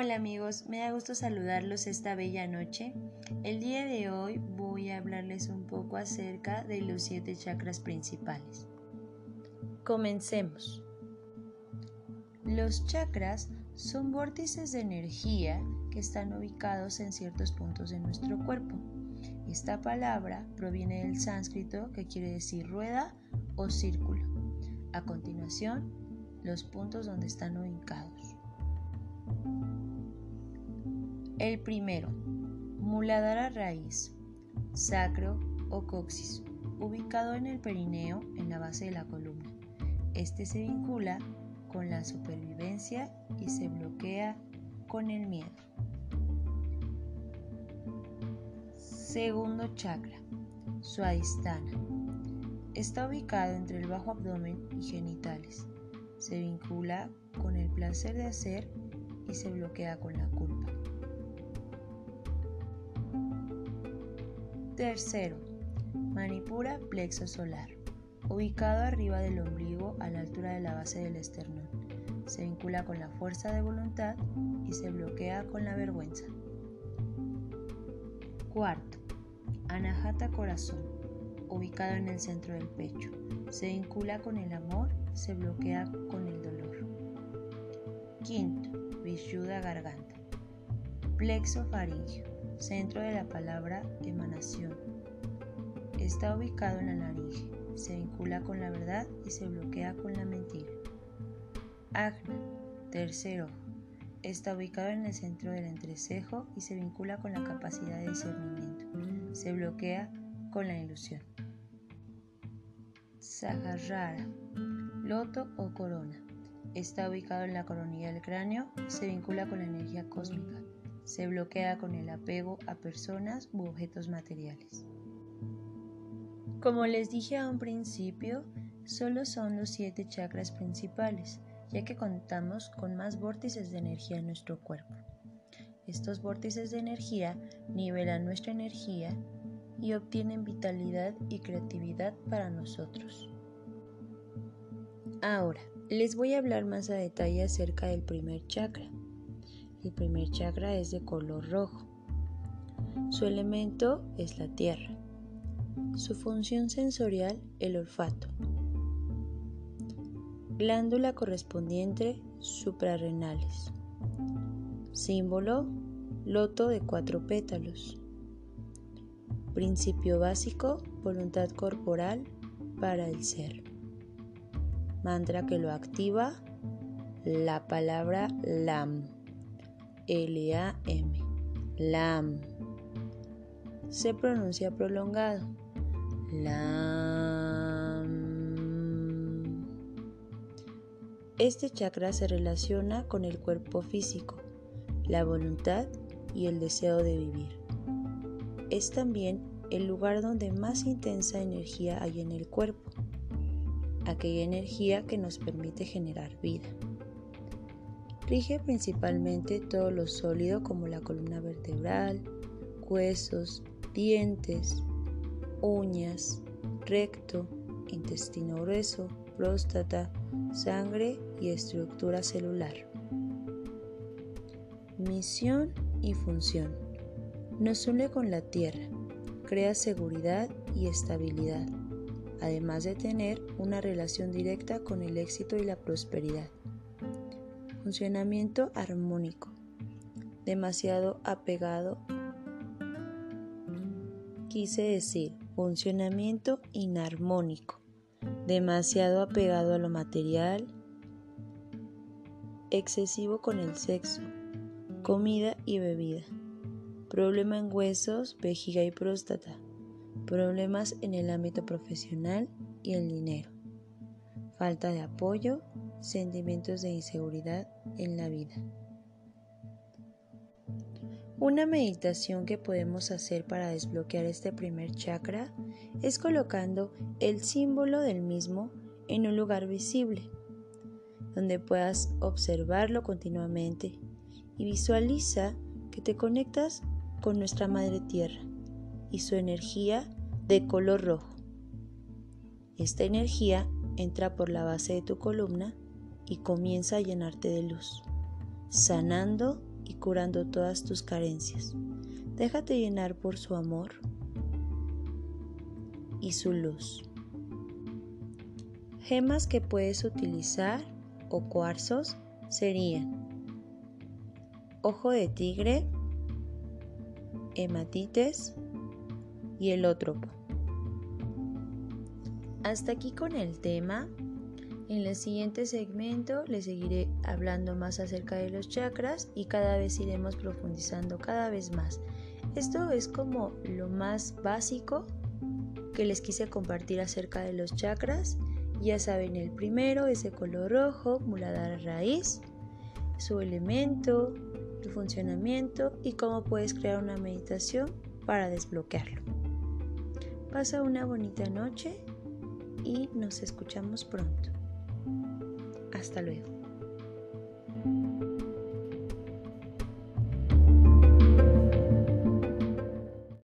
Hola amigos, me da gusto saludarlos esta bella noche. El día de hoy voy a hablarles un poco acerca de los siete chakras principales. Comencemos. Los chakras son vórtices de energía que están ubicados en ciertos puntos de nuestro cuerpo. Esta palabra proviene del sánscrito que quiere decir rueda o círculo. A continuación, los puntos donde están ubicados. El primero, Muladhara raíz, sacro o coxis, ubicado en el perineo en la base de la columna. Este se vincula con la supervivencia y se bloquea con el miedo. Segundo chakra, Suadhisthana. Está ubicado entre el bajo abdomen y genitales. Se vincula con el placer de hacer y se bloquea con la culpa. Tercero, Manipura plexo solar, ubicado arriba del ombligo a la altura de la base del esternón. Se vincula con la fuerza de voluntad y se bloquea con la vergüenza. Cuarto, Anahata corazón, ubicado en el centro del pecho. Se vincula con el amor, se bloquea con el dolor. Quinto, Vishuddha garganta, plexo faringeo centro de la palabra emanación. Está ubicado en la laringe, se vincula con la verdad y se bloquea con la mentira. Agna, tercero, está ubicado en el centro del entrecejo y se vincula con la capacidad de discernimiento. Se bloquea con la ilusión. Saharrara, loto o corona. Está ubicado en la coronilla del cráneo y se vincula con la energía cósmica se bloquea con el apego a personas u objetos materiales. Como les dije a un principio, solo son los siete chakras principales, ya que contamos con más vórtices de energía en nuestro cuerpo. Estos vórtices de energía nivelan nuestra energía y obtienen vitalidad y creatividad para nosotros. Ahora, les voy a hablar más a detalle acerca del primer chakra, el primer chakra es de color rojo. Su elemento es la tierra. Su función sensorial, el olfato. Glándula correspondiente suprarrenales. Símbolo, loto de cuatro pétalos. Principio básico, voluntad corporal para el ser. Mantra que lo activa, la palabra LAM. L-A-M. Lam. Se pronuncia prolongado. Lam. Este chakra se relaciona con el cuerpo físico, la voluntad y el deseo de vivir. Es también el lugar donde más intensa energía hay en el cuerpo, aquella energía que nos permite generar vida. Rige principalmente todo lo sólido como la columna vertebral, huesos, dientes, uñas, recto, intestino grueso, próstata, sangre y estructura celular. Misión y función. Nos une con la tierra, crea seguridad y estabilidad, además de tener una relación directa con el éxito y la prosperidad. Funcionamiento armónico. Demasiado apegado. Quise decir funcionamiento inarmónico. Demasiado apegado a lo material. Excesivo con el sexo. Comida y bebida. Problema en huesos, vejiga y próstata. Problemas en el ámbito profesional y el dinero. Falta de apoyo sentimientos de inseguridad en la vida. Una meditación que podemos hacer para desbloquear este primer chakra es colocando el símbolo del mismo en un lugar visible, donde puedas observarlo continuamente y visualiza que te conectas con nuestra Madre Tierra y su energía de color rojo. Esta energía entra por la base de tu columna y comienza a llenarte de luz, sanando y curando todas tus carencias. Déjate llenar por su amor y su luz. Gemas que puedes utilizar o cuarzos serían ojo de tigre, hematites y elótropo. Hasta aquí con el tema. En el siguiente segmento les seguiré hablando más acerca de los chakras y cada vez iremos profundizando cada vez más. Esto es como lo más básico que les quise compartir acerca de los chakras. Ya saben, el primero es color rojo, muladhara raíz, su elemento, su funcionamiento y cómo puedes crear una meditación para desbloquearlo. Pasa una bonita noche y nos escuchamos pronto. Hasta luego.